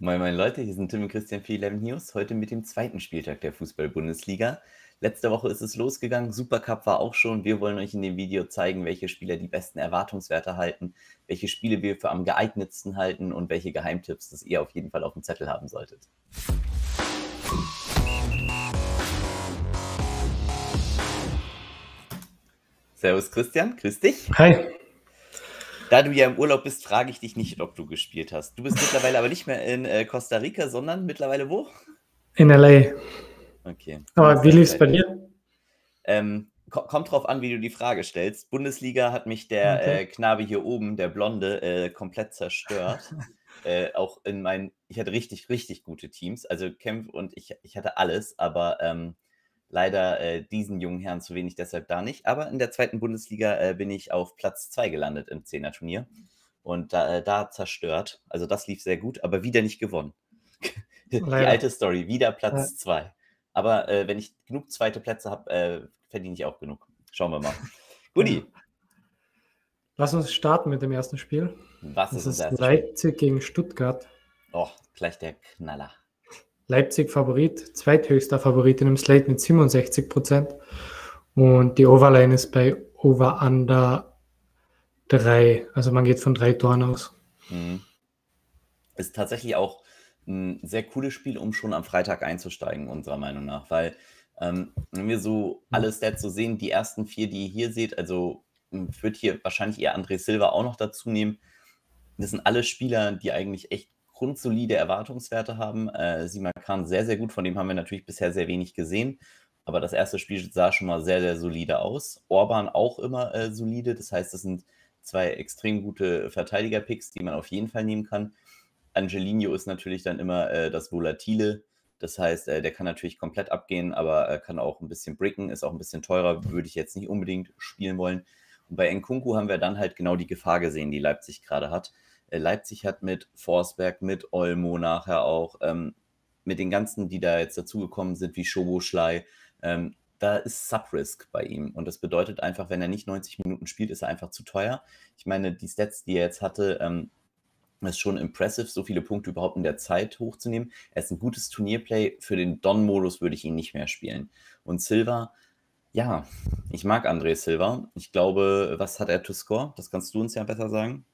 Moin, moin Leute, hier sind Tim und Christian für 11 News. Heute mit dem zweiten Spieltag der Fußball-Bundesliga. Letzte Woche ist es losgegangen, Supercup war auch schon. Wir wollen euch in dem Video zeigen, welche Spieler die besten Erwartungswerte halten, welche Spiele wir für am geeignetsten halten und welche Geheimtipps das ihr auf jeden Fall auf dem Zettel haben solltet. Servus Christian, grüß dich. Hi. Da du ja im Urlaub bist, frage ich dich nicht, ob du gespielt hast. Du bist mittlerweile aber nicht mehr in äh, Costa Rica, sondern mittlerweile wo? In LA. Okay. Aber wie lief es bei dir? Ähm, kommt drauf an, wie du die Frage stellst. Bundesliga hat mich der okay. äh, Knabe hier oben, der Blonde, äh, komplett zerstört. äh, auch in meinen, ich hatte richtig, richtig gute Teams. Also Kempf und ich, ich hatte alles, aber ähm, leider äh, diesen jungen Herrn zu wenig, deshalb da nicht. Aber in der zweiten Bundesliga äh, bin ich auf Platz 2 gelandet im Zehner-Turnier und da, äh, da zerstört. Also das lief sehr gut, aber wieder nicht gewonnen. Die alte Story, wieder Platz 2. Ja. Aber äh, wenn ich genug zweite Plätze habe, äh, verdiene ich auch genug. Schauen wir mal. Guti. Lass uns starten mit dem ersten Spiel. Was das ist, ist Leipzig Spiel? gegen Stuttgart. Oh, gleich der Knaller. Leipzig Favorit, zweithöchster Favorit in dem Slate mit 67 Prozent. Und die Overline ist bei Over Under 3. Also man geht von drei Toren aus. Mhm. Ist tatsächlich auch ein sehr cooles Spiel, um schon am Freitag einzusteigen, unserer Meinung nach. Weil, ähm, wenn wir so alle Stats so sehen, die ersten vier, die ihr hier seht, also ich würde hier wahrscheinlich eher André Silva auch noch dazu nehmen. Das sind alle Spieler, die eigentlich echt grundsolide Erwartungswerte haben. Äh, Simakan sehr, sehr gut, von dem haben wir natürlich bisher sehr wenig gesehen. Aber das erste Spiel sah schon mal sehr, sehr solide aus. Orban auch immer äh, solide. Das heißt, das sind zwei extrem gute Verteidiger-Picks, die man auf jeden Fall nehmen kann. Angelino ist natürlich dann immer äh, das Volatile. Das heißt, äh, der kann natürlich komplett abgehen, aber äh, kann auch ein bisschen bricken, ist auch ein bisschen teurer, würde ich jetzt nicht unbedingt spielen wollen. Und bei Nkunku haben wir dann halt genau die Gefahr gesehen, die Leipzig gerade hat. Äh, Leipzig hat mit Forsberg, mit Olmo nachher auch, ähm, mit den ganzen, die da jetzt dazugekommen sind, wie Schoboschlei, ähm, da ist Subrisk bei ihm. Und das bedeutet einfach, wenn er nicht 90 Minuten spielt, ist er einfach zu teuer. Ich meine, die Stats, die er jetzt hatte, ähm, ist schon impressive, so viele Punkte überhaupt in der Zeit hochzunehmen. Er ist ein gutes Turnierplay. Für den Don-Modus würde ich ihn nicht mehr spielen. Und Silva, ja, ich mag André Silva. Ich glaube, was hat er to score? Das kannst du uns ja besser sagen.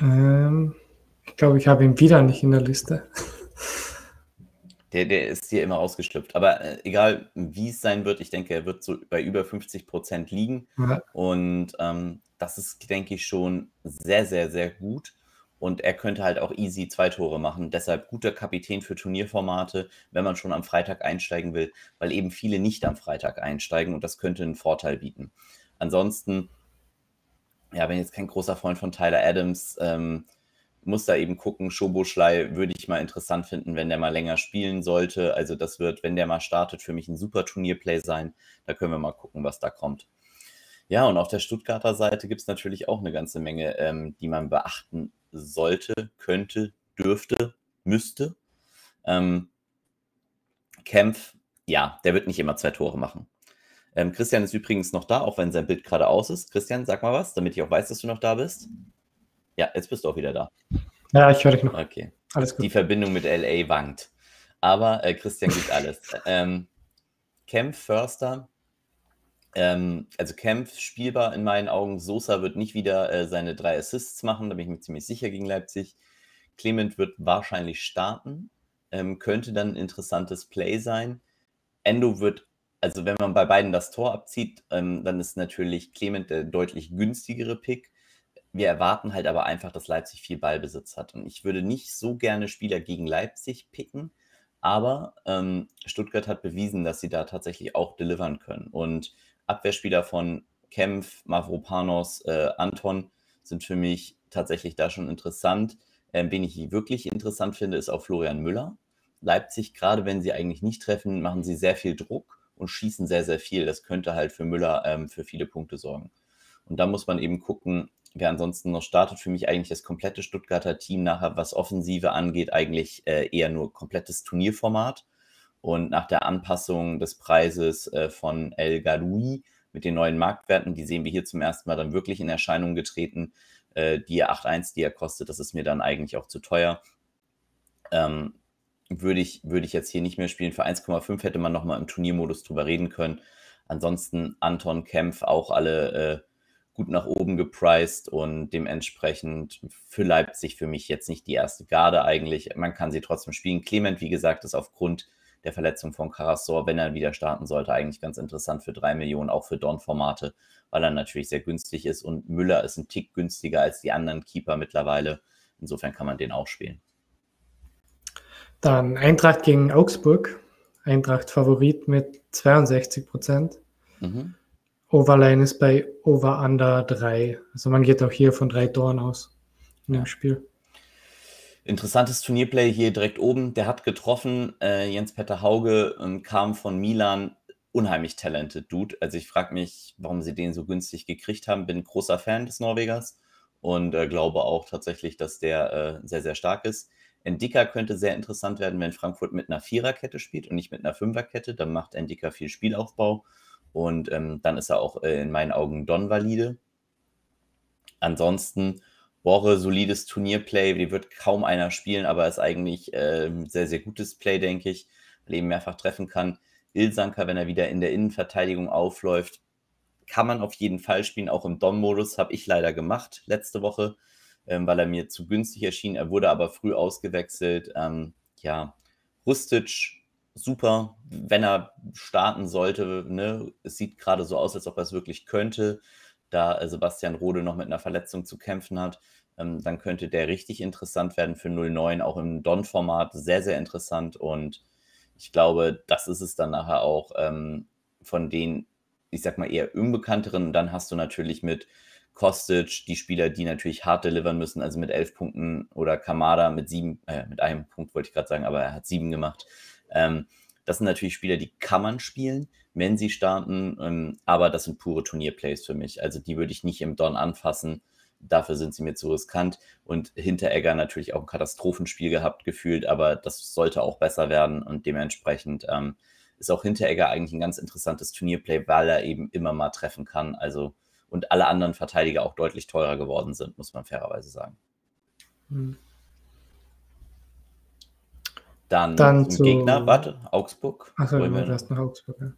Ähm, ich glaube, ich habe ihn wieder nicht in der Liste. Der, der ist hier immer ausgeschlüpft. Aber äh, egal, wie es sein wird, ich denke, er wird so bei über 50 Prozent liegen. Ja. Und ähm, das ist, denke ich, schon sehr, sehr, sehr gut. Und er könnte halt auch easy zwei Tore machen. Deshalb guter Kapitän für Turnierformate, wenn man schon am Freitag einsteigen will, weil eben viele nicht am Freitag einsteigen und das könnte einen Vorteil bieten. Ansonsten, ja, bin jetzt kein großer Freund von Tyler Adams, ähm, muss da eben gucken. Schoboschlei würde ich mal interessant finden, wenn der mal länger spielen sollte. Also das wird, wenn der mal startet, für mich ein super Turnierplay sein. Da können wir mal gucken, was da kommt. Ja, und auf der Stuttgarter Seite gibt es natürlich auch eine ganze Menge, ähm, die man beachten sollte, könnte, dürfte, müsste. Ähm, Kempf, ja, der wird nicht immer zwei Tore machen. Ähm, Christian ist übrigens noch da, auch wenn sein Bild gerade aus ist. Christian, sag mal was, damit ich auch weiß, dass du noch da bist. Ja, jetzt bist du auch wieder da. Ja, ich höre dich noch. Okay. Alles gut. Die Verbindung mit LA wankt. Aber äh, Christian gibt alles. ähm, Kempf, Förster, ähm, also Kempf spielbar in meinen Augen. Sosa wird nicht wieder äh, seine drei Assists machen, da bin ich mir ziemlich sicher gegen Leipzig. Clement wird wahrscheinlich starten, ähm, könnte dann ein interessantes Play sein. Endo wird, also wenn man bei beiden das Tor abzieht, ähm, dann ist natürlich Clement der deutlich günstigere Pick. Wir erwarten halt aber einfach, dass Leipzig viel Ballbesitz hat. Und ich würde nicht so gerne Spieler gegen Leipzig picken, aber ähm, Stuttgart hat bewiesen, dass sie da tatsächlich auch delivern können. Und Abwehrspieler von Kempf, Mavropanos, äh, Anton sind für mich tatsächlich da schon interessant. Ähm, wen ich wirklich interessant finde, ist auch Florian Müller. Leipzig, gerade wenn sie eigentlich nicht treffen, machen sie sehr viel Druck und schießen sehr, sehr viel. Das könnte halt für Müller ähm, für viele Punkte sorgen. Und da muss man eben gucken, wer ansonsten noch startet. Für mich eigentlich das komplette Stuttgarter Team nachher, was Offensive angeht, eigentlich äh, eher nur komplettes Turnierformat. Und nach der Anpassung des Preises äh, von El Garoui mit den neuen Marktwerten, die sehen wir hier zum ersten Mal dann wirklich in Erscheinung getreten, äh, die 8.1, die er kostet, das ist mir dann eigentlich auch zu teuer. ähm, würde ich, würde ich jetzt hier nicht mehr spielen. Für 1,5 hätte man nochmal im Turniermodus drüber reden können. Ansonsten Anton Kempf auch alle äh, gut nach oben gepriced und dementsprechend für Leipzig für mich jetzt nicht die erste Garde eigentlich. Man kann sie trotzdem spielen. Clement, wie gesagt, ist aufgrund der Verletzung von Karasor, wenn er wieder starten sollte, eigentlich ganz interessant für drei Millionen, auch für Don-Formate, weil er natürlich sehr günstig ist und Müller ist ein Tick günstiger als die anderen Keeper mittlerweile. Insofern kann man den auch spielen. Dann Eintracht gegen Augsburg. Eintracht Favorit mit 62 Prozent. Mhm. Overline ist bei Over Under 3. Also man geht auch hier von drei Toren aus in dem Spiel. Interessantes Turnierplay hier direkt oben. Der hat getroffen. Äh, Jens-Peter Hauge ähm, kam von Milan. Unheimlich talented Dude. Also ich frage mich, warum sie den so günstig gekriegt haben. Bin großer Fan des Norwegers und äh, glaube auch tatsächlich, dass der äh, sehr, sehr stark ist. Endika könnte sehr interessant werden, wenn Frankfurt mit einer Viererkette spielt und nicht mit einer Fünferkette. Dann macht Endika viel Spielaufbau und ähm, dann ist er auch äh, in meinen Augen Don valide. Ansonsten Borre, solides Turnierplay, die wird kaum einer spielen, aber ist eigentlich äh, sehr, sehr gutes Play, denke ich, weil eben mehrfach treffen kann. Ilsanker, wenn er wieder in der Innenverteidigung aufläuft, kann man auf jeden Fall spielen, auch im Don-Modus, habe ich leider gemacht letzte Woche, ähm, weil er mir zu günstig erschien. Er wurde aber früh ausgewechselt. Ähm, ja, Rustic, super, wenn er starten sollte. Ne? Es sieht gerade so aus, als ob er es wirklich könnte da Sebastian Rode noch mit einer Verletzung zu kämpfen hat, ähm, dann könnte der richtig interessant werden für 09, auch im Don-Format sehr, sehr interessant. Und ich glaube, das ist es dann nachher auch ähm, von den, ich sag mal, eher unbekannteren. Und dann hast du natürlich mit Kostic die Spieler, die natürlich hart delivern müssen, also mit elf Punkten oder Kamada mit sieben, äh, mit einem Punkt wollte ich gerade sagen, aber er hat sieben gemacht. Ähm, das sind natürlich Spieler, die kann man spielen, wenn sie starten, ähm, aber das sind pure Turnierplays für mich. Also die würde ich nicht im Don anfassen. Dafür sind sie mir zu riskant. Und Hinteregger natürlich auch ein Katastrophenspiel gehabt, gefühlt, aber das sollte auch besser werden und dementsprechend ähm, ist auch Hinteregger eigentlich ein ganz interessantes Turnierplay, weil er eben immer mal treffen kann. Also und alle anderen Verteidiger auch deutlich teurer geworden sind, muss man fairerweise sagen. Hm. Dann, Dann zum Gegner, warte, Augsburg. Achso, du warst nach Augsburg, ja.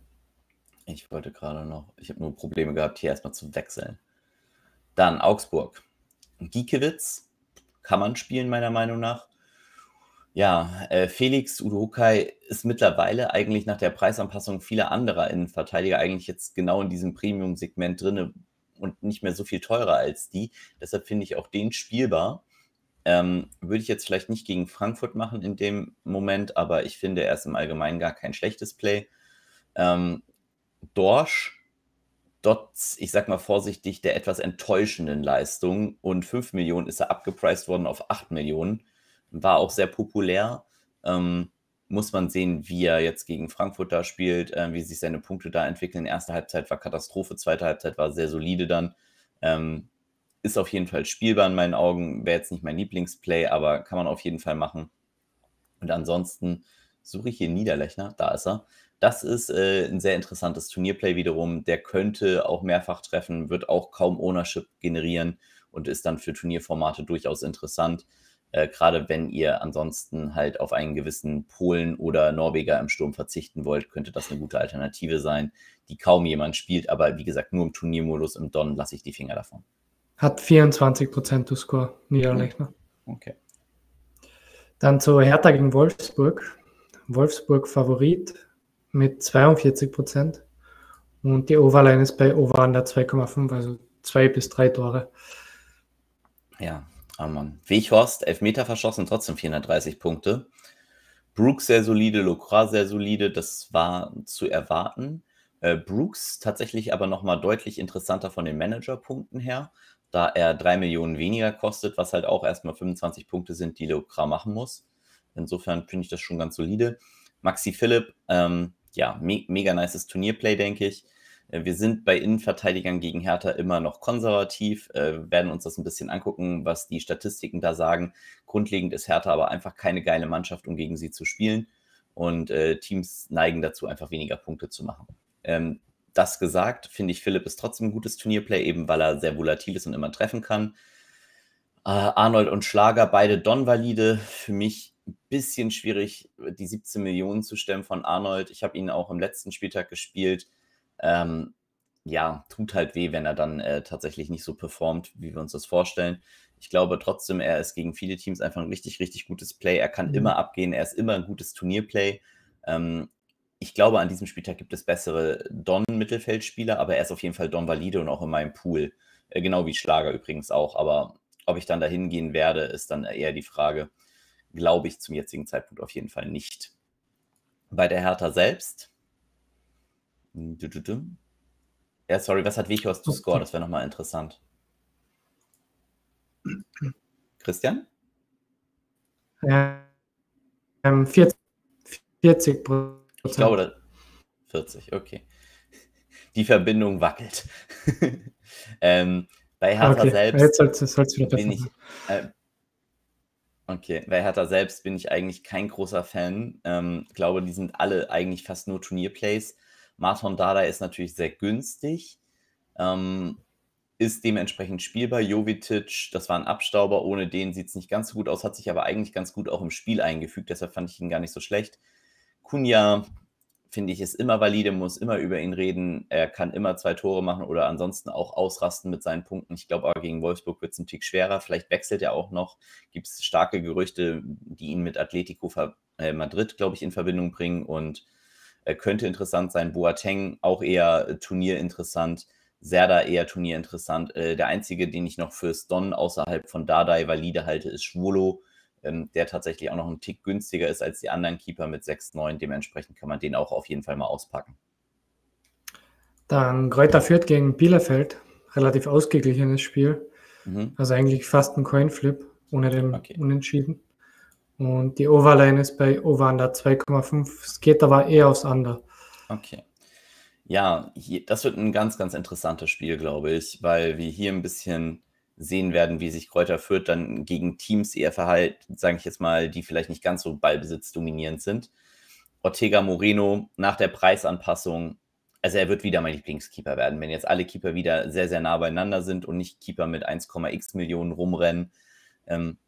Ich wollte gerade noch, ich habe nur Probleme gehabt, hier erstmal zu wechseln. Dann Augsburg. Giekewitz kann man spielen, meiner Meinung nach. Ja, äh, Felix Udokai ist mittlerweile eigentlich nach der Preisanpassung vieler anderer Innenverteidiger eigentlich jetzt genau in diesem Premium-Segment drin und nicht mehr so viel teurer als die. Deshalb finde ich auch den spielbar. Ähm, würde ich jetzt vielleicht nicht gegen Frankfurt machen in dem Moment, aber ich finde, er ist im Allgemeinen gar kein schlechtes Play. Ähm, Dorsch, trotz, ich sag mal vorsichtig, der etwas enttäuschenden Leistung und 5 Millionen ist er abgepreist worden auf 8 Millionen, war auch sehr populär. Ähm, muss man sehen, wie er jetzt gegen Frankfurt da spielt, äh, wie sich seine Punkte da entwickeln. Erste Halbzeit war Katastrophe, zweite Halbzeit war sehr solide dann. Ähm, ist auf jeden Fall spielbar in meinen Augen. Wäre jetzt nicht mein Lieblingsplay, aber kann man auf jeden Fall machen. Und ansonsten suche ich hier Niederlechner. Da ist er. Das ist äh, ein sehr interessantes Turnierplay wiederum. Der könnte auch mehrfach treffen, wird auch kaum Ownership generieren und ist dann für Turnierformate durchaus interessant. Äh, Gerade wenn ihr ansonsten halt auf einen gewissen Polen oder Norweger im Sturm verzichten wollt, könnte das eine gute Alternative sein, die kaum jemand spielt. Aber wie gesagt, nur im Turniermodus im Don lasse ich die Finger davon. Hat 24% to Score, Niederlechner. Okay. Dann zu Hertha gegen Wolfsburg. Wolfsburg Favorit mit 42%. Und die Overline ist bei Over Under 2,5, also zwei bis drei Tore. Ja, oh Mann. Weghorst, Elfmeter verschossen, trotzdem 430 Punkte. Brooks sehr solide, Locroix sehr solide, das war zu erwarten. Äh, Brooks tatsächlich aber nochmal deutlich interessanter von den Managerpunkten her da er drei Millionen weniger kostet, was halt auch erstmal 25 Punkte sind, die Leokra machen muss. Insofern finde ich das schon ganz solide. Maxi Philipp, ähm, ja, me mega nices Turnierplay, denke ich. Äh, wir sind bei Innenverteidigern gegen Hertha immer noch konservativ, äh, werden uns das ein bisschen angucken, was die Statistiken da sagen. Grundlegend ist Hertha aber einfach keine geile Mannschaft, um gegen sie zu spielen. Und äh, Teams neigen dazu, einfach weniger Punkte zu machen. Ähm, das gesagt, finde ich, Philipp ist trotzdem ein gutes Turnierplay, eben weil er sehr volatil ist und immer treffen kann. Arnold und Schlager, beide Don-Valide. Für mich ein bisschen schwierig, die 17 Millionen zu stemmen von Arnold. Ich habe ihn auch im letzten Spieltag gespielt. Ähm, ja, tut halt weh, wenn er dann äh, tatsächlich nicht so performt, wie wir uns das vorstellen. Ich glaube trotzdem, er ist gegen viele Teams einfach ein richtig, richtig gutes Play. Er kann mhm. immer abgehen, er ist immer ein gutes Turnierplay. Ähm, ich glaube, an diesem Spieltag gibt es bessere Don-Mittelfeldspieler, aber er ist auf jeden Fall Don-Valide und auch in meinem Pool. Äh, genau wie Schlager übrigens auch. Aber ob ich dann dahin gehen werde, ist dann eher die Frage. Glaube ich zum jetzigen Zeitpunkt auf jeden Fall nicht. Bei der Hertha selbst. Ja, sorry, was hat Vichos zu Score? Das wäre nochmal interessant. Christian? Ja, ähm, 40, 40 Prozent. Ich glaube, 40, okay. Die Verbindung wackelt. ähm, bei Hertha okay. selbst soll's, soll's bin ich. Äh, okay, bei Hertha selbst bin ich eigentlich kein großer Fan. Ähm, glaube, die sind alle eigentlich fast nur Turnierplays. Martin Dada ist natürlich sehr günstig. Ähm, ist dementsprechend spielbar. Jovic, das war ein Abstauber, ohne den sieht es nicht ganz so gut aus, hat sich aber eigentlich ganz gut auch im Spiel eingefügt, deshalb fand ich ihn gar nicht so schlecht. Kunja, finde ich, ist immer valide, muss immer über ihn reden. Er kann immer zwei Tore machen oder ansonsten auch ausrasten mit seinen Punkten. Ich glaube aber gegen Wolfsburg wird es ein Tick schwerer. Vielleicht wechselt er auch noch. Gibt es starke Gerüchte, die ihn mit Atletico äh, Madrid, glaube ich, in Verbindung bringen und könnte interessant sein. Boateng auch eher äh, turnierinteressant. Serda eher turnierinteressant. Äh, der einzige, den ich noch fürs Don außerhalb von Dardai valide halte, ist Schwolo ähm, der tatsächlich auch noch ein Tick günstiger ist als die anderen Keeper mit 6,9. Dementsprechend kann man den auch auf jeden Fall mal auspacken. Dann Kräuter führt gegen Bielefeld. Relativ ausgeglichenes Spiel. Mhm. Also eigentlich fast ein Coinflip ohne den okay. Unentschieden. Und die Overline ist bei Over Under 2,5. Es geht aber eher aufs Under. Okay. Ja, hier, das wird ein ganz, ganz interessantes Spiel, glaube ich, weil wir hier ein bisschen sehen werden, wie sich Kräuter Fürth dann gegen Teams eher verhalten, sage ich jetzt mal, die vielleicht nicht ganz so ballbesitzdominierend sind. Ortega Moreno nach der Preisanpassung, also er wird wieder mein Lieblingskeeper werden. Wenn jetzt alle Keeper wieder sehr, sehr nah beieinander sind und nicht Keeper mit 1,x Millionen rumrennen, ähm,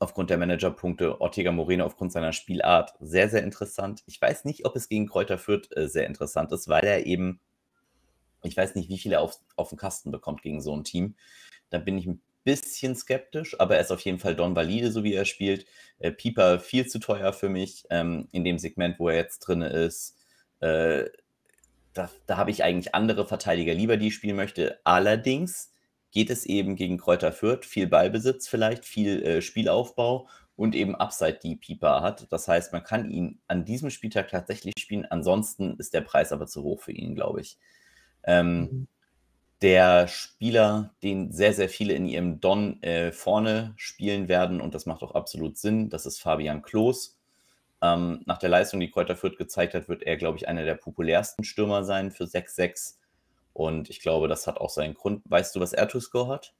aufgrund der Managerpunkte, Ortega Moreno aufgrund seiner Spielart sehr, sehr interessant. Ich weiß nicht, ob es gegen Kräuter Fürth äh, sehr interessant ist, weil er eben, ich weiß nicht, wie viele er auf, auf den Kasten bekommt gegen so ein Team. Da bin ich ein bisschen skeptisch, aber er ist auf jeden Fall Don Valide, so wie er spielt. Äh, Pieper viel zu teuer für mich ähm, in dem Segment, wo er jetzt drin ist. Äh, da, da habe ich eigentlich andere Verteidiger lieber, die ich spielen möchte. Allerdings geht es eben gegen Kräuter Fürth, viel Ballbesitz vielleicht, viel äh, Spielaufbau und eben Upside, die Pieper hat. Das heißt, man kann ihn an diesem Spieltag tatsächlich spielen. Ansonsten ist der Preis aber zu hoch für ihn, glaube ich. Ähm, mhm der Spieler, den sehr, sehr viele in ihrem Don äh, vorne spielen werden, und das macht auch absolut Sinn, das ist Fabian Klos. Ähm, nach der Leistung, die Kräuter Fürth gezeigt hat, wird er, glaube ich, einer der populärsten Stürmer sein für 6-6. Und ich glaube, das hat auch seinen Grund. Weißt du, was er to Score hat?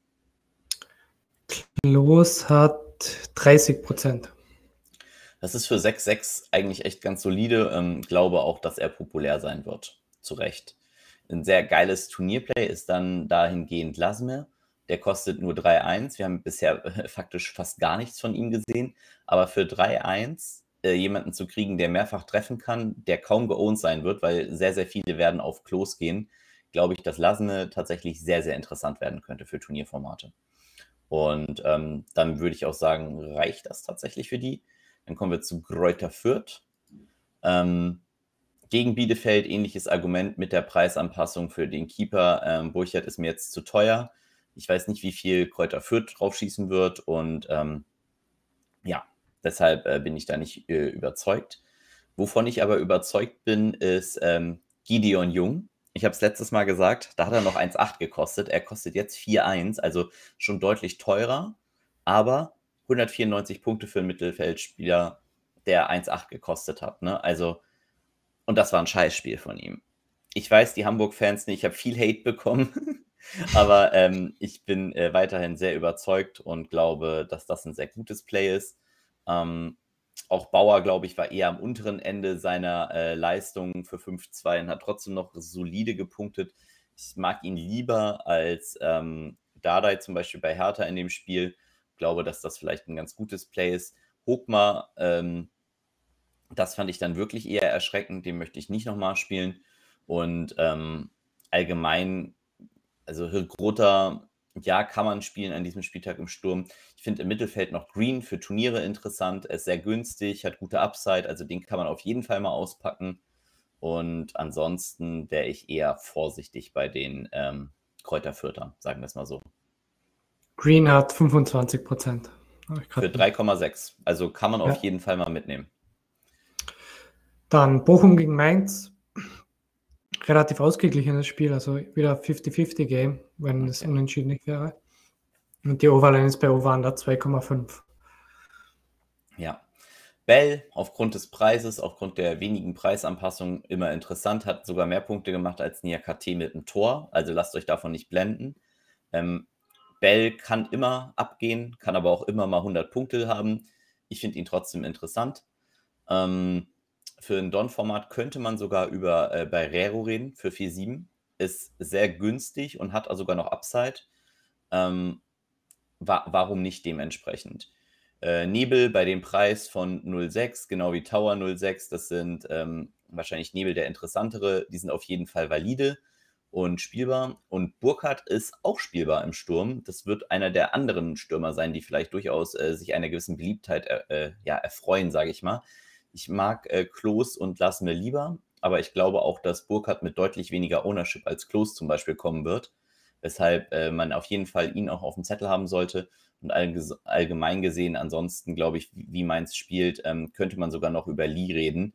Klos hat 30 Prozent. Das ist für 6-6 eigentlich echt ganz solide. Ähm, glaube auch, dass er populär sein wird. Zu Recht. Ein sehr geiles Turnierplay ist dann dahingehend Lasme. Der kostet nur 3-1. Wir haben bisher faktisch fast gar nichts von ihm gesehen. Aber für 3-1 äh, jemanden zu kriegen, der mehrfach treffen kann, der kaum geowned sein wird, weil sehr, sehr viele werden auf Klos gehen, glaube ich, dass Lasme tatsächlich sehr, sehr interessant werden könnte für Turnierformate. Und ähm, dann würde ich auch sagen, reicht das tatsächlich für die. Dann kommen wir zu Gräuter Fürth. Ähm, gegen Bielefeld ähnliches Argument mit der Preisanpassung für den Keeper. Ähm, Burchard ist mir jetzt zu teuer. Ich weiß nicht, wie viel Kräuter Fürth draufschießen wird und ähm, ja, deshalb äh, bin ich da nicht äh, überzeugt. Wovon ich aber überzeugt bin, ist ähm, Gideon Jung. Ich habe es letztes Mal gesagt, da hat er noch 1,8 gekostet. Er kostet jetzt 4,1, also schon deutlich teurer, aber 194 Punkte für einen Mittelfeldspieler, der 1,8 gekostet hat. Ne? Also und das war ein Scheißspiel von ihm. Ich weiß, die Hamburg-Fans nicht, ich habe viel Hate bekommen, aber ähm, ich bin äh, weiterhin sehr überzeugt und glaube, dass das ein sehr gutes Play ist. Ähm, auch Bauer, glaube ich, war eher am unteren Ende seiner äh, Leistung für 5-2 und hat trotzdem noch solide gepunktet. Ich mag ihn lieber als ähm, Dardai zum Beispiel bei Hertha in dem Spiel. glaube, dass das vielleicht ein ganz gutes Play ist. Hokma, ähm, das fand ich dann wirklich eher erschreckend. Den möchte ich nicht nochmal spielen. Und ähm, allgemein, also Hilgrota, ja, kann man spielen an diesem Spieltag im Sturm. Ich finde im Mittelfeld noch Green für Turniere interessant. Er ist sehr günstig, hat gute Upside, also den kann man auf jeden Fall mal auspacken. Und ansonsten wäre ich eher vorsichtig bei den ähm, Kräuterfürtern, sagen wir es mal so. Green hat 25 Prozent. Für 3,6. Also kann man ja. auf jeden Fall mal mitnehmen. Dann Bochum gegen Mainz. Relativ ausgeglichenes Spiel, also wieder 50-50 Game, wenn okay. es unentschieden nicht wäre. Und die Overline ist bei Over 2,5. Ja. Bell, aufgrund des Preises, aufgrund der wenigen Preisanpassungen, immer interessant, hat sogar mehr Punkte gemacht als Niakate mit dem Tor. Also lasst euch davon nicht blenden. Ähm, Bell kann immer abgehen, kann aber auch immer mal 100 Punkte haben. Ich finde ihn trotzdem interessant. Ähm, für ein Don-Format könnte man sogar über äh, Barrero reden für 4,7. Ist sehr günstig und hat sogar noch Upside. Ähm, wa warum nicht dementsprechend? Äh, Nebel bei dem Preis von 0,6, genau wie Tower 0,6, das sind ähm, wahrscheinlich Nebel der interessantere. Die sind auf jeden Fall valide und spielbar. Und Burkhardt ist auch spielbar im Sturm. Das wird einer der anderen Stürmer sein, die vielleicht durchaus äh, sich einer gewissen Beliebtheit äh, ja, erfreuen, sage ich mal. Ich mag äh, Klos und mir lieber, aber ich glaube auch, dass Burkhardt mit deutlich weniger Ownership als Klos zum Beispiel kommen wird. Weshalb äh, man auf jeden Fall ihn auch auf dem Zettel haben sollte. Und allgemein gesehen, ansonsten glaube ich, wie Mainz spielt, ähm, könnte man sogar noch über Lee reden,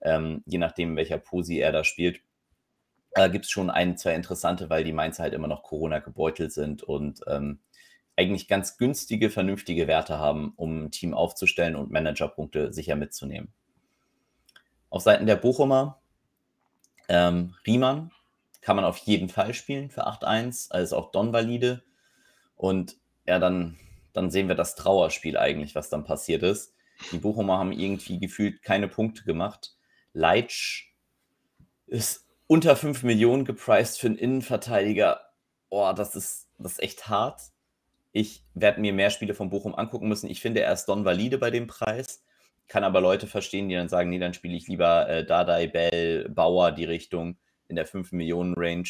ähm, je nachdem, welcher Posi er da spielt. Da gibt es schon ein, zwei interessante, weil die Mainzer halt immer noch Corona gebeutelt sind und ähm, eigentlich ganz günstige, vernünftige Werte haben, um ein Team aufzustellen und Managerpunkte sicher mitzunehmen. Auf Seiten der Bochumer, ähm, Riemann kann man auf jeden Fall spielen für 8-1, also auch Don valide. Und ja, dann, dann sehen wir das Trauerspiel eigentlich, was dann passiert ist. Die Bochumer haben irgendwie gefühlt keine Punkte gemacht. Leitsch ist unter 5 Millionen gepriced für einen Innenverteidiger. Oh, das ist, das ist echt hart. Ich werde mir mehr Spiele von Bochum angucken müssen. Ich finde, er ist Don valide bei dem Preis. Kann aber Leute verstehen, die dann sagen, nee, dann spiele ich lieber äh, Dardai, Bell, Bauer die Richtung in der 5 Millionen Range.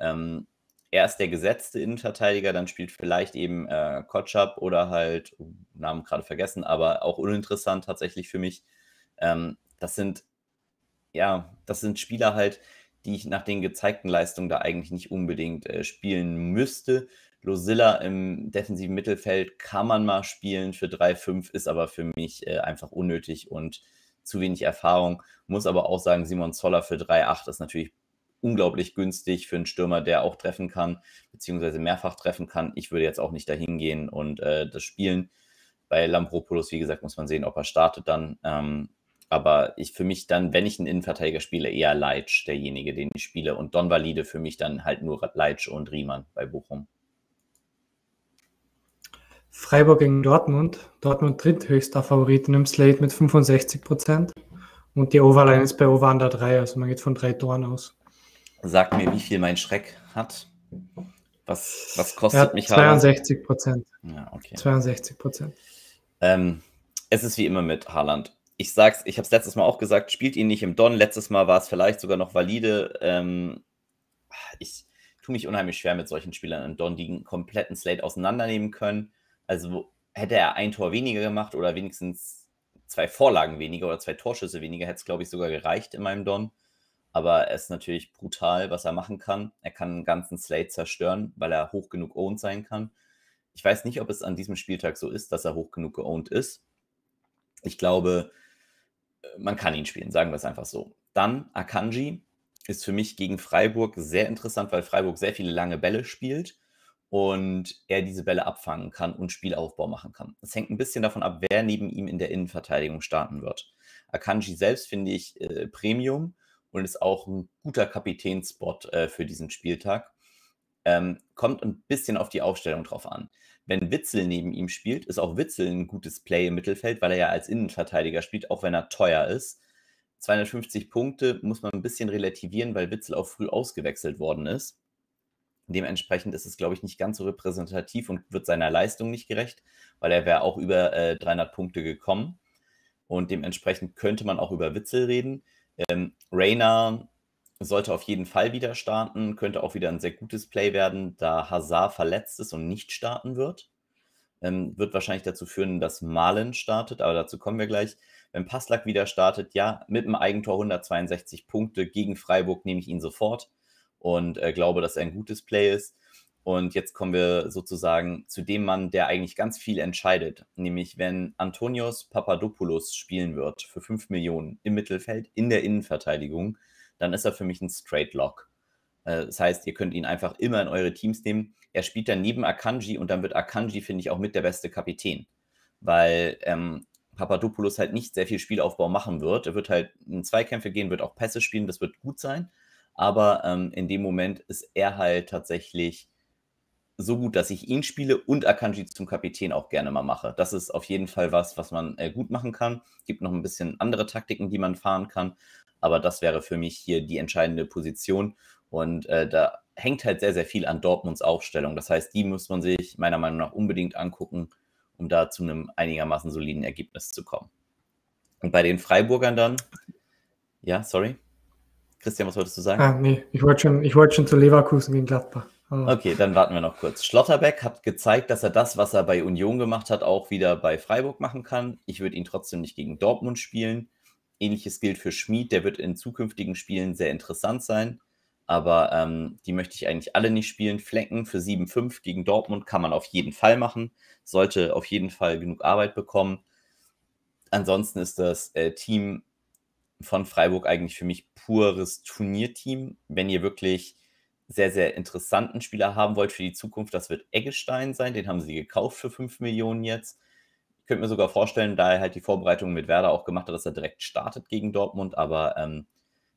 Ähm, er ist der gesetzte Innenverteidiger, dann spielt vielleicht eben äh, Kotschap oder halt, oh, Namen gerade vergessen, aber auch uninteressant tatsächlich für mich. Ähm, das sind, ja, das sind Spieler halt, die ich nach den gezeigten Leistungen da eigentlich nicht unbedingt äh, spielen müsste. Losilla im defensiven Mittelfeld kann man mal spielen für 3-5, ist aber für mich äh, einfach unnötig und zu wenig Erfahrung. Muss aber auch sagen, Simon Zoller für 3-8 ist natürlich unglaublich günstig für einen Stürmer, der auch treffen kann, beziehungsweise mehrfach treffen kann. Ich würde jetzt auch nicht dahin gehen und äh, das spielen. Bei Lampropoulos, wie gesagt, muss man sehen, ob er startet dann. Ähm, aber ich für mich dann, wenn ich einen Innenverteidiger spiele, eher Leitsch, derjenige, den ich spiele. Und Don Valide für mich dann halt nur Leitsch und Riemann bei Bochum. Freiburg gegen Dortmund. Dortmund dritthöchster Favorit in dem Slate mit 65 Prozent. Und die Overline ist bei Over Under 3, also man geht von drei Toren aus. Sag mir, wie viel mein Schreck hat. Was, was kostet hat mich 62 Prozent. Ja, okay. 62 Prozent. Ähm, es ist wie immer mit Haaland. Ich sag's, ich habe es letztes Mal auch gesagt, spielt ihn nicht im Don. Letztes Mal war es vielleicht sogar noch valide. Ähm, ich tue mich unheimlich schwer mit solchen Spielern im Don, die einen kompletten Slate auseinandernehmen können. Also hätte er ein Tor weniger gemacht oder wenigstens zwei Vorlagen weniger oder zwei Torschüsse weniger, hätte es, glaube ich, sogar gereicht in meinem Don. Aber er ist natürlich brutal, was er machen kann. Er kann einen ganzen Slate zerstören, weil er hoch genug owned sein kann. Ich weiß nicht, ob es an diesem Spieltag so ist, dass er hoch genug geowned ist. Ich glaube, man kann ihn spielen, sagen wir es einfach so. Dann Akanji ist für mich gegen Freiburg sehr interessant, weil Freiburg sehr viele lange Bälle spielt und er diese Bälle abfangen kann und Spielaufbau machen kann. Es hängt ein bisschen davon ab, wer neben ihm in der Innenverteidigung starten wird. Akanji selbst finde ich äh, Premium und ist auch ein guter Kapitänspot äh, für diesen Spieltag. Ähm, kommt ein bisschen auf die Aufstellung drauf an. Wenn Witzel neben ihm spielt, ist auch Witzel ein gutes Play im Mittelfeld, weil er ja als Innenverteidiger spielt, auch wenn er teuer ist. 250 Punkte muss man ein bisschen relativieren, weil Witzel auch früh ausgewechselt worden ist. Dementsprechend ist es, glaube ich, nicht ganz so repräsentativ und wird seiner Leistung nicht gerecht, weil er wäre auch über äh, 300 Punkte gekommen. Und dementsprechend könnte man auch über Witzel reden. Ähm, Rainer sollte auf jeden Fall wieder starten, könnte auch wieder ein sehr gutes Play werden, da Hazard verletzt ist und nicht starten wird. Ähm, wird wahrscheinlich dazu führen, dass Malen startet, aber dazu kommen wir gleich. Wenn Passlack wieder startet, ja, mit dem Eigentor 162 Punkte gegen Freiburg nehme ich ihn sofort und äh, glaube, dass er ein gutes Play ist. Und jetzt kommen wir sozusagen zu dem Mann, der eigentlich ganz viel entscheidet. Nämlich, wenn Antonios Papadopoulos spielen wird für 5 Millionen im Mittelfeld in der Innenverteidigung, dann ist er für mich ein Straight Lock. Äh, das heißt, ihr könnt ihn einfach immer in eure Teams nehmen. Er spielt dann neben Akanji und dann wird Akanji, finde ich, auch mit der beste Kapitän. Weil ähm, Papadopoulos halt nicht sehr viel Spielaufbau machen wird. Er wird halt in Zweikämpfe gehen, wird auch Pässe spielen, das wird gut sein. Aber ähm, in dem Moment ist er halt tatsächlich so gut, dass ich ihn spiele und Akanji zum Kapitän auch gerne mal mache. Das ist auf jeden Fall was, was man äh, gut machen kann. Gibt noch ein bisschen andere Taktiken, die man fahren kann. Aber das wäre für mich hier die entscheidende Position. Und äh, da hängt halt sehr, sehr viel an Dortmunds Aufstellung. Das heißt, die muss man sich meiner Meinung nach unbedingt angucken, um da zu einem einigermaßen soliden Ergebnis zu kommen. Und bei den Freiburgern dann, ja, sorry. Christian, was wolltest du sagen? Ah, nee, ich wollte schon, wollt schon zu Leverkusen gegen Gladbach. Okay, dann warten wir noch kurz. Schlotterbeck hat gezeigt, dass er das, was er bei Union gemacht hat, auch wieder bei Freiburg machen kann. Ich würde ihn trotzdem nicht gegen Dortmund spielen. Ähnliches gilt für Schmid, der wird in zukünftigen Spielen sehr interessant sein. Aber ähm, die möchte ich eigentlich alle nicht spielen. Flecken für 7-5 gegen Dortmund kann man auf jeden Fall machen. Sollte auf jeden Fall genug Arbeit bekommen. Ansonsten ist das äh, Team von Freiburg eigentlich für mich pures Turnierteam. Wenn ihr wirklich sehr, sehr interessanten Spieler haben wollt für die Zukunft, das wird Eggestein sein. Den haben sie gekauft für 5 Millionen jetzt. Ich könnte mir sogar vorstellen, da er halt die Vorbereitung mit Werder auch gemacht hat, dass er direkt startet gegen Dortmund. Aber ähm,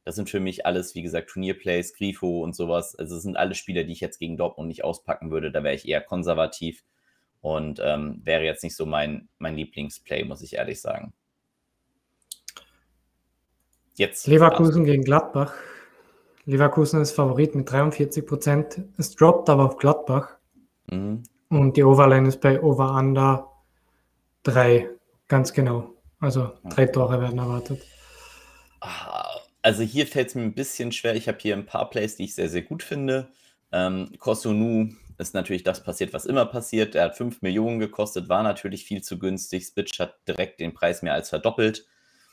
das sind für mich alles, wie gesagt, Turnierplays, Grifo und sowas. Also, es sind alle Spieler, die ich jetzt gegen Dortmund nicht auspacken würde. Da wäre ich eher konservativ und ähm, wäre jetzt nicht so mein, mein Lieblingsplay, muss ich ehrlich sagen. Jetzt. Leverkusen gegen Gladbach Leverkusen ist Favorit mit 43 Prozent. Es droppt aber auf Gladbach. Mhm. Und die Overline ist bei Over Under 3. Ganz genau. Also drei Tore werden erwartet. Ah, also hier fällt es mir ein bisschen schwer. Ich habe hier ein paar Plays, die ich sehr, sehr gut finde. Ähm, Kosunu ist natürlich das passiert, was immer passiert. Er hat 5 Millionen gekostet, war natürlich viel zu günstig. Spitch hat direkt den Preis mehr als verdoppelt.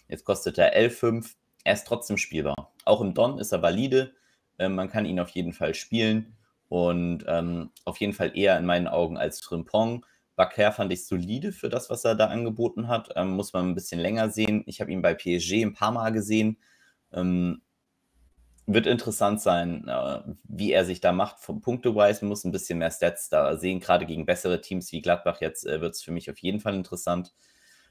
Jetzt kostet er 11,5 er ist trotzdem spielbar. Auch im Don ist er valide. Ähm, man kann ihn auf jeden Fall spielen und ähm, auf jeden Fall eher in meinen Augen als Frimpong. Bakker fand ich solide für das, was er da angeboten hat. Ähm, muss man ein bisschen länger sehen. Ich habe ihn bei PSG ein paar Mal gesehen. Ähm, wird interessant sein, äh, wie er sich da macht. Vom Punkte-wise muss ein bisschen mehr Stats da sehen. Gerade gegen bessere Teams wie Gladbach jetzt äh, wird es für mich auf jeden Fall interessant.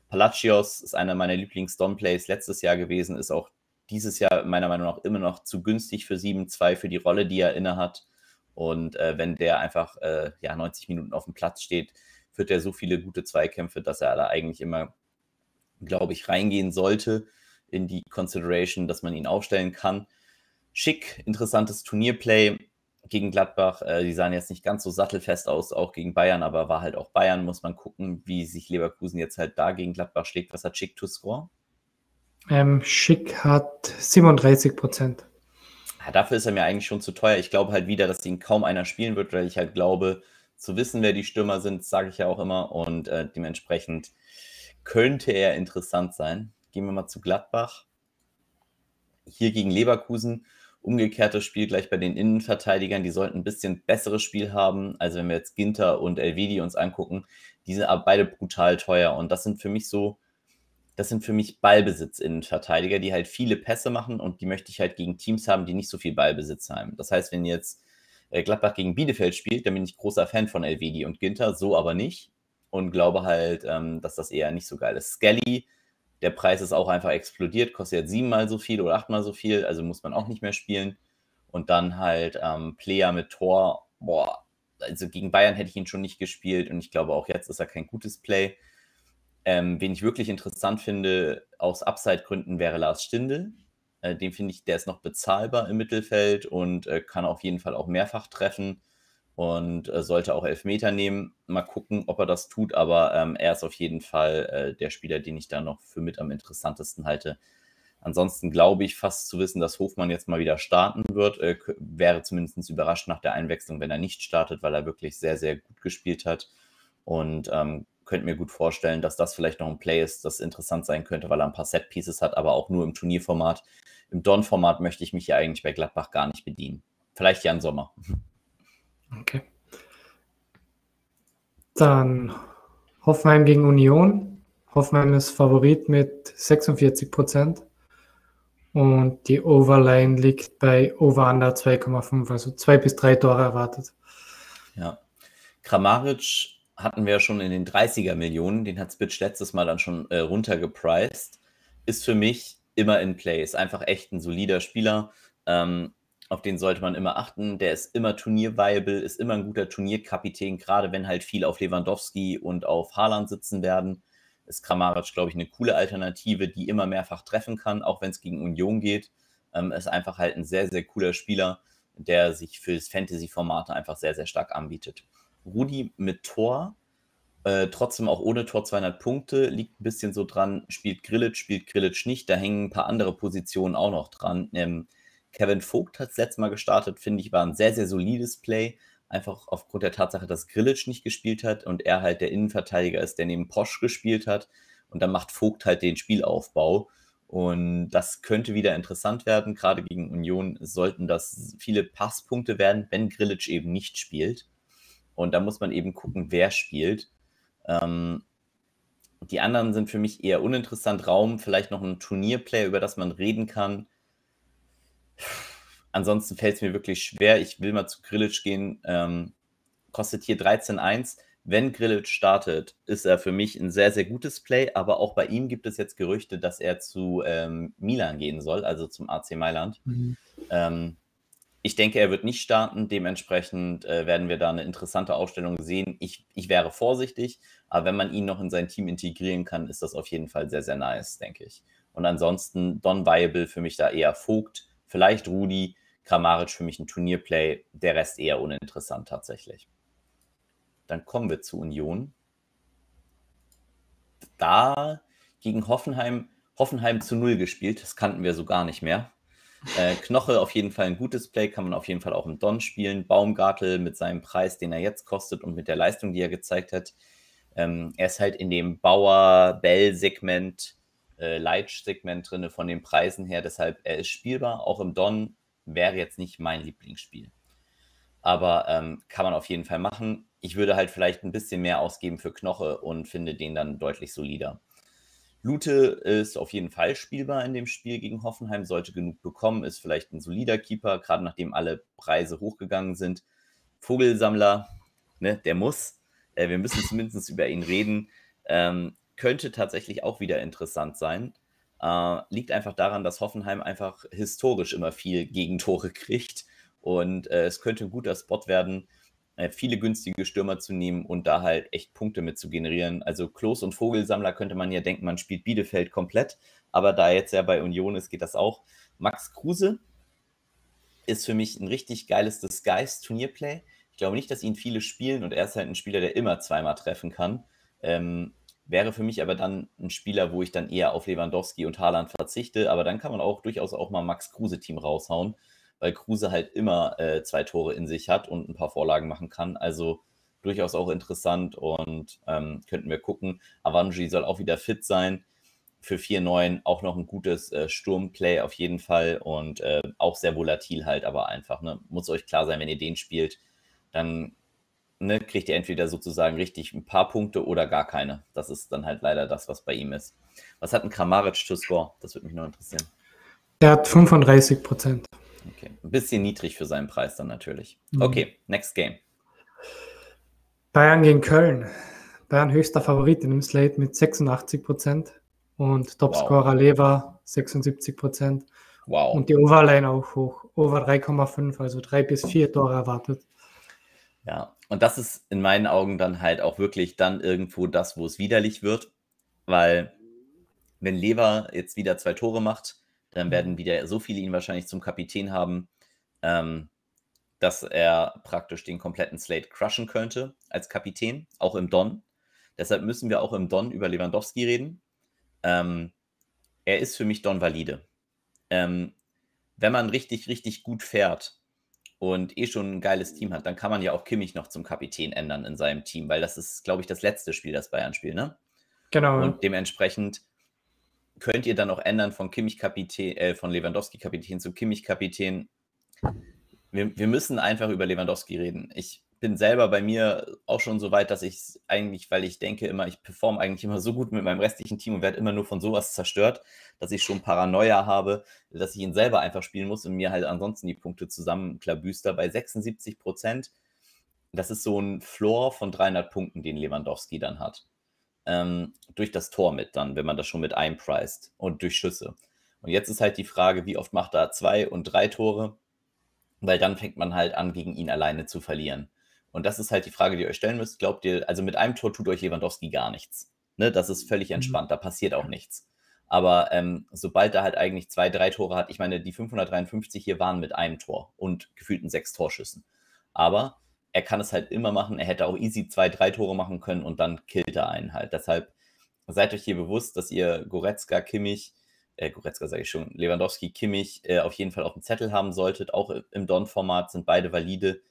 Palacios ist einer meiner Lieblings-Don-Plays letztes Jahr gewesen, ist auch dieses Jahr meiner Meinung nach immer noch zu günstig für 7-2 für die Rolle, die er inne hat. Und äh, wenn der einfach äh, ja, 90 Minuten auf dem Platz steht, führt er so viele gute Zweikämpfe, dass er da eigentlich immer, glaube ich, reingehen sollte in die Consideration, dass man ihn aufstellen kann. Schick, interessantes Turnierplay gegen Gladbach. Äh, die sahen jetzt nicht ganz so sattelfest aus, auch gegen Bayern, aber war halt auch Bayern. Muss man gucken, wie sich Leverkusen jetzt halt da gegen Gladbach schlägt. Was hat Schick to score? Ähm, Schick hat 37 Prozent. Ja, dafür ist er mir eigentlich schon zu teuer. Ich glaube halt wieder, dass ihn kaum einer spielen wird, weil ich halt glaube, zu wissen, wer die Stürmer sind, sage ich ja auch immer. Und äh, dementsprechend könnte er interessant sein. Gehen wir mal zu Gladbach. Hier gegen Leverkusen. Umgekehrtes Spiel gleich bei den Innenverteidigern. Die sollten ein bisschen besseres Spiel haben. Also wenn wir jetzt Ginter und Elvedi uns angucken, die sind aber beide brutal teuer. Und das sind für mich so das sind für mich Ballbesitz-Innenverteidiger, die halt viele Pässe machen und die möchte ich halt gegen Teams haben, die nicht so viel Ballbesitz haben. Das heißt, wenn jetzt äh, Gladbach gegen Bielefeld spielt, dann bin ich großer Fan von Elvedi und Ginter, so aber nicht und glaube halt, ähm, dass das eher nicht so geil ist. Skelly, der Preis ist auch einfach explodiert, kostet jetzt siebenmal so viel oder achtmal so viel, also muss man auch nicht mehr spielen. Und dann halt ähm, Player mit Tor, boah, also gegen Bayern hätte ich ihn schon nicht gespielt und ich glaube auch jetzt ist er kein gutes Play. Ähm, wen ich wirklich interessant finde, aus Upside-Gründen, wäre Lars Stindl. Äh, den finde ich, der ist noch bezahlbar im Mittelfeld und äh, kann auf jeden Fall auch mehrfach treffen. und äh, sollte auch Elfmeter nehmen. Mal gucken, ob er das tut, aber ähm, er ist auf jeden Fall äh, der Spieler, den ich da noch für mit am interessantesten halte. Ansonsten glaube ich fast zu wissen, dass Hofmann jetzt mal wieder starten wird. Äh, wäre zumindest überrascht nach der Einwechslung, wenn er nicht startet, weil er wirklich sehr, sehr gut gespielt hat. Und ähm, könnte mir gut vorstellen, dass das vielleicht noch ein Play ist, das interessant sein könnte, weil er ein paar Set-Pieces hat, aber auch nur im Turnierformat. Im Don-Format möchte ich mich ja eigentlich bei Gladbach gar nicht bedienen. Vielleicht Jan Sommer. Okay. Dann Hoffenheim gegen Union. Hoffenheim ist Favorit mit 46 Prozent. Und die Overline liegt bei Over Under 2,5, also zwei bis drei Tore erwartet. Ja. Kramaric hatten wir schon in den 30er Millionen, den hat Spitch letztes Mal dann schon äh, runtergepriced. Ist für mich immer in Play, ist einfach echt ein solider Spieler. Ähm, auf den sollte man immer achten. Der ist immer turnierviable, ist immer ein guter Turnierkapitän, gerade wenn halt viel auf Lewandowski und auf Haaland sitzen werden. Ist Kramaric, glaube ich, eine coole Alternative, die immer mehrfach treffen kann, auch wenn es gegen Union geht. Ähm, ist einfach halt ein sehr, sehr cooler Spieler, der sich für das Fantasy-Format einfach sehr, sehr stark anbietet. Rudi mit Tor, äh, trotzdem auch ohne Tor 200 Punkte, liegt ein bisschen so dran, spielt Grillitsch, spielt Grillitsch nicht, da hängen ein paar andere Positionen auch noch dran. Ähm, Kevin Vogt hat das letzte Mal gestartet, finde ich, war ein sehr, sehr solides Play. Einfach aufgrund der Tatsache, dass Grillitsch nicht gespielt hat und er halt der Innenverteidiger ist, der neben Posch gespielt hat. Und dann macht Vogt halt den Spielaufbau. Und das könnte wieder interessant werden. Gerade gegen Union sollten das viele Passpunkte werden, wenn Grillitsch eben nicht spielt. Und da muss man eben gucken, wer spielt. Ähm, die anderen sind für mich eher uninteressant. Raum, vielleicht noch ein Turnierplay, über das man reden kann. Ansonsten fällt es mir wirklich schwer. Ich will mal zu Grillitsch gehen. Ähm, kostet hier 13,1. Wenn Grillitsch startet, ist er für mich ein sehr, sehr gutes Play. Aber auch bei ihm gibt es jetzt Gerüchte, dass er zu ähm, Milan gehen soll, also zum AC Mailand. Mhm. Ähm, ich denke, er wird nicht starten. Dementsprechend äh, werden wir da eine interessante Aufstellung sehen. Ich, ich wäre vorsichtig, aber wenn man ihn noch in sein Team integrieren kann, ist das auf jeden Fall sehr, sehr nice, denke ich. Und ansonsten Don Viable für mich da eher Vogt vielleicht Rudi, Kramaric für mich ein Turnierplay, der Rest eher uninteressant tatsächlich. Dann kommen wir zu Union. Da gegen Hoffenheim, Hoffenheim zu Null gespielt, das kannten wir so gar nicht mehr. Äh, Knoche auf jeden Fall ein gutes Play, kann man auf jeden Fall auch im Don spielen. Baumgartel mit seinem Preis, den er jetzt kostet und mit der Leistung, die er gezeigt hat. Ähm, er ist halt in dem Bauer-Bell-Segment äh, Leitch-Segment drin von den Preisen her. Deshalb, er ist spielbar. Auch im Don wäre jetzt nicht mein Lieblingsspiel. Aber ähm, kann man auf jeden Fall machen. Ich würde halt vielleicht ein bisschen mehr ausgeben für Knoche und finde den dann deutlich solider. Lute ist auf jeden Fall spielbar in dem Spiel gegen Hoffenheim, sollte genug bekommen, ist vielleicht ein solider Keeper, gerade nachdem alle Preise hochgegangen sind. Vogelsammler, ne, der muss. Äh, wir müssen zumindest über ihn reden. Ähm, könnte tatsächlich auch wieder interessant sein. Äh, liegt einfach daran, dass Hoffenheim einfach historisch immer viel Gegentore kriegt. Und äh, es könnte ein guter Spot werden, viele günstige Stürmer zu nehmen und da halt echt Punkte mit zu generieren. Also Klos und Vogelsammler könnte man ja denken, man spielt Bielefeld komplett. Aber da jetzt ja bei Union ist, geht das auch. Max Kruse ist für mich ein richtig geiles Disguise-Turnierplay. Ich glaube nicht, dass ihn viele spielen und er ist halt ein Spieler, der immer zweimal treffen kann. Ähm, Wäre für mich aber dann ein Spieler, wo ich dann eher auf Lewandowski und Haaland verzichte. Aber dann kann man auch durchaus auch mal Max Kruse-Team raushauen, weil Kruse halt immer äh, zwei Tore in sich hat und ein paar Vorlagen machen kann. Also durchaus auch interessant und ähm, könnten wir gucken. Avanji soll auch wieder fit sein. Für 4-9 auch noch ein gutes äh, Sturmplay auf jeden Fall und äh, auch sehr volatil halt, aber einfach. Ne? Muss euch klar sein, wenn ihr den spielt, dann ne, kriegt ihr entweder sozusagen richtig ein paar Punkte oder gar keine. Das ist dann halt leider das, was bei ihm ist. Was hat ein Kramaric zu Score? Das würde mich noch interessieren. Er hat 35 Prozent. Okay, ein bisschen niedrig für seinen Preis dann natürlich. Mhm. Okay, next game. Bayern gegen Köln. Bayern höchster Favorit in dem Slate mit 86 Prozent und Topscorer wow. Lever 76 Prozent. Wow. Und die Overline auch hoch, over 3,5, also drei bis vier Tore erwartet. Ja, und das ist in meinen Augen dann halt auch wirklich dann irgendwo das, wo es widerlich wird, weil wenn Lever jetzt wieder zwei Tore macht, dann mhm. werden wieder so viele ihn wahrscheinlich zum Kapitän haben. Ähm, dass er praktisch den kompletten Slate crushen könnte als Kapitän, auch im Don. Deshalb müssen wir auch im Don über Lewandowski reden. Ähm, er ist für mich Don valide. Ähm, wenn man richtig, richtig gut fährt und eh schon ein geiles Team hat, dann kann man ja auch Kimmich noch zum Kapitän ändern in seinem Team, weil das ist, glaube ich, das letzte Spiel, das Bayern spielt, ne? Genau. Und dementsprechend könnt ihr dann auch ändern von Kimmich Kapitän, äh, von Lewandowski Kapitän zu Kimmich Kapitän. Wir, wir müssen einfach über Lewandowski reden. Ich bin selber bei mir auch schon so weit, dass ich eigentlich, weil ich denke immer, ich performe eigentlich immer so gut mit meinem restlichen Team und werde immer nur von sowas zerstört, dass ich schon Paranoia habe, dass ich ihn selber einfach spielen muss und mir halt ansonsten die Punkte zusammenklabüster. Bei 76 Prozent, das ist so ein Floor von 300 Punkten, den Lewandowski dann hat. Ähm, durch das Tor mit dann, wenn man das schon mit einpreist und durch Schüsse. Und jetzt ist halt die Frage, wie oft macht er zwei und drei Tore? Weil dann fängt man halt an, gegen ihn alleine zu verlieren. Und das ist halt die Frage, die ihr euch stellen müsst. Glaubt ihr, also mit einem Tor tut euch Lewandowski gar nichts. Ne? Das ist völlig mhm. entspannt, da passiert auch nichts. Aber ähm, sobald er halt eigentlich zwei, drei Tore hat, ich meine, die 553 hier waren mit einem Tor und gefühlten sechs Torschüssen. Aber er kann es halt immer machen. Er hätte auch easy zwei, drei Tore machen können und dann killt er einen halt. Deshalb seid euch hier bewusst, dass ihr Goretzka, Kimmich, äh, Goretzka sage ich schon, Lewandowski, Kimmich äh, auf jeden Fall auf dem Zettel haben solltet. Auch im Don-Format sind beide valide.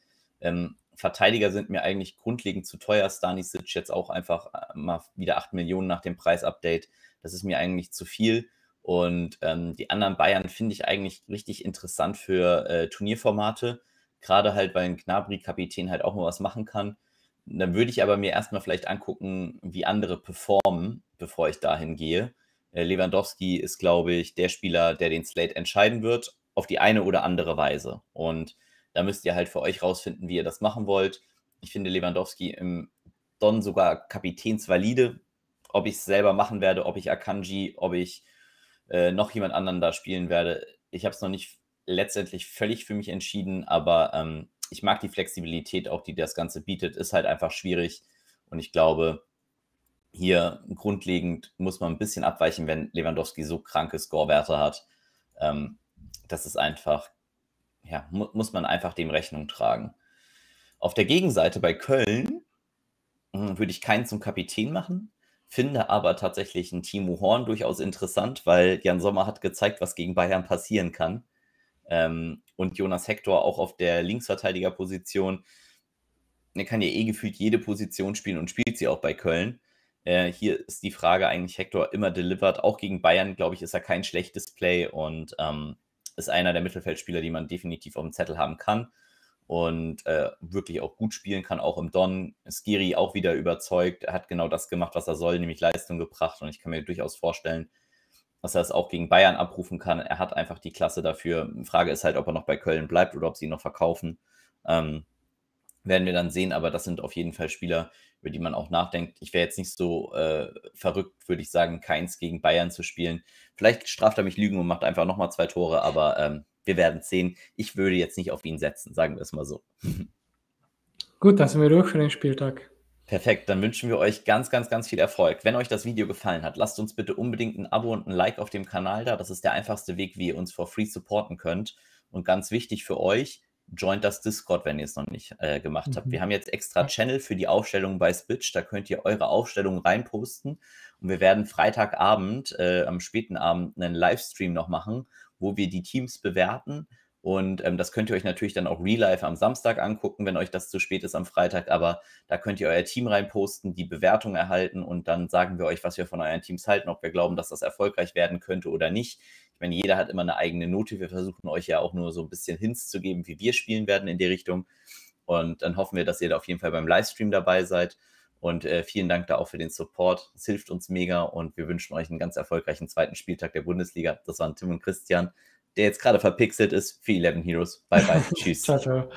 Ähm, Verteidiger sind mir eigentlich grundlegend zu teuer. Stanisic jetzt auch einfach äh, mal wieder 8 Millionen nach dem Preisupdate. Das ist mir eigentlich zu viel. Und ähm, die anderen Bayern finde ich eigentlich richtig interessant für äh, Turnierformate. Gerade halt, weil ein Gnabry-Kapitän halt auch mal was machen kann. Dann würde ich aber mir erstmal vielleicht angucken, wie andere performen, bevor ich dahin gehe. Äh, Lewandowski ist, glaube ich, der Spieler, der den Slate entscheiden wird, auf die eine oder andere Weise. Und da müsst ihr halt für euch rausfinden, wie ihr das machen wollt. Ich finde Lewandowski im Don sogar kapitänsvalide. Ob ich es selber machen werde, ob ich Akanji, ob ich äh, noch jemand anderen da spielen werde. Ich habe es noch nicht letztendlich völlig für mich entschieden, aber ähm, ich mag die Flexibilität auch, die das Ganze bietet. Ist halt einfach schwierig und ich glaube, hier grundlegend muss man ein bisschen abweichen, wenn Lewandowski so kranke Scorewerte hat. Ähm, das ist einfach ja, mu muss man einfach dem Rechnung tragen. Auf der Gegenseite bei Köln hm, würde ich keinen zum Kapitän machen, finde aber tatsächlich einen Timo Horn durchaus interessant, weil Jan Sommer hat gezeigt, was gegen Bayern passieren kann. Ähm, und Jonas Hector auch auf der Linksverteidigerposition. Er kann ja eh gefühlt jede Position spielen und spielt sie auch bei Köln. Äh, hier ist die Frage eigentlich, Hector immer delivered. Auch gegen Bayern, glaube ich, ist er kein schlechtes Play und ähm, ist einer der Mittelfeldspieler, die man definitiv auf dem Zettel haben kann und äh, wirklich auch gut spielen kann, auch im Don. Skiri auch wieder überzeugt, er hat genau das gemacht, was er soll, nämlich Leistung gebracht und ich kann mir durchaus vorstellen, dass er es auch gegen Bayern abrufen kann. Er hat einfach die Klasse dafür. Die Frage ist halt, ob er noch bei Köln bleibt oder ob sie ihn noch verkaufen. Ähm, werden wir dann sehen, aber das sind auf jeden Fall Spieler, über die man auch nachdenkt. Ich wäre jetzt nicht so äh, verrückt, würde ich sagen, keins gegen Bayern zu spielen. Vielleicht straft er mich Lügen und macht einfach nochmal zwei Tore, aber ähm, wir werden sehen. Ich würde jetzt nicht auf ihn setzen, sagen wir es mal so. Gut, dann sind wir durch für den Spieltag. Perfekt, dann wünschen wir euch ganz, ganz, ganz viel Erfolg. Wenn euch das Video gefallen hat, lasst uns bitte unbedingt ein Abo und ein Like auf dem Kanal da. Das ist der einfachste Weg, wie ihr uns for free supporten könnt. Und ganz wichtig für euch, joint das Discord, wenn ihr es noch nicht äh, gemacht mhm. habt. Wir haben jetzt extra Channel für die Aufstellung bei Switch. Da könnt ihr eure Aufstellung reinposten. Und wir werden Freitagabend, äh, am späten Abend, einen Livestream noch machen, wo wir die Teams bewerten. Und ähm, das könnt ihr euch natürlich dann auch real life am Samstag angucken, wenn euch das zu spät ist am Freitag. Aber da könnt ihr euer Team reinposten, die Bewertung erhalten und dann sagen wir euch, was wir von euren Teams halten, ob wir glauben, dass das erfolgreich werden könnte oder nicht. Ich meine, jeder hat immer eine eigene Note. Wir versuchen euch ja auch nur so ein bisschen Hints zu geben, wie wir spielen werden in die Richtung. Und dann hoffen wir, dass ihr da auf jeden Fall beim Livestream dabei seid. Und äh, vielen Dank da auch für den Support. Es hilft uns mega und wir wünschen euch einen ganz erfolgreichen zweiten Spieltag der Bundesliga. Das waren Tim und Christian, der jetzt gerade verpixelt ist für 11 Heroes. Bye bye. Tschüss. ciao, ciao.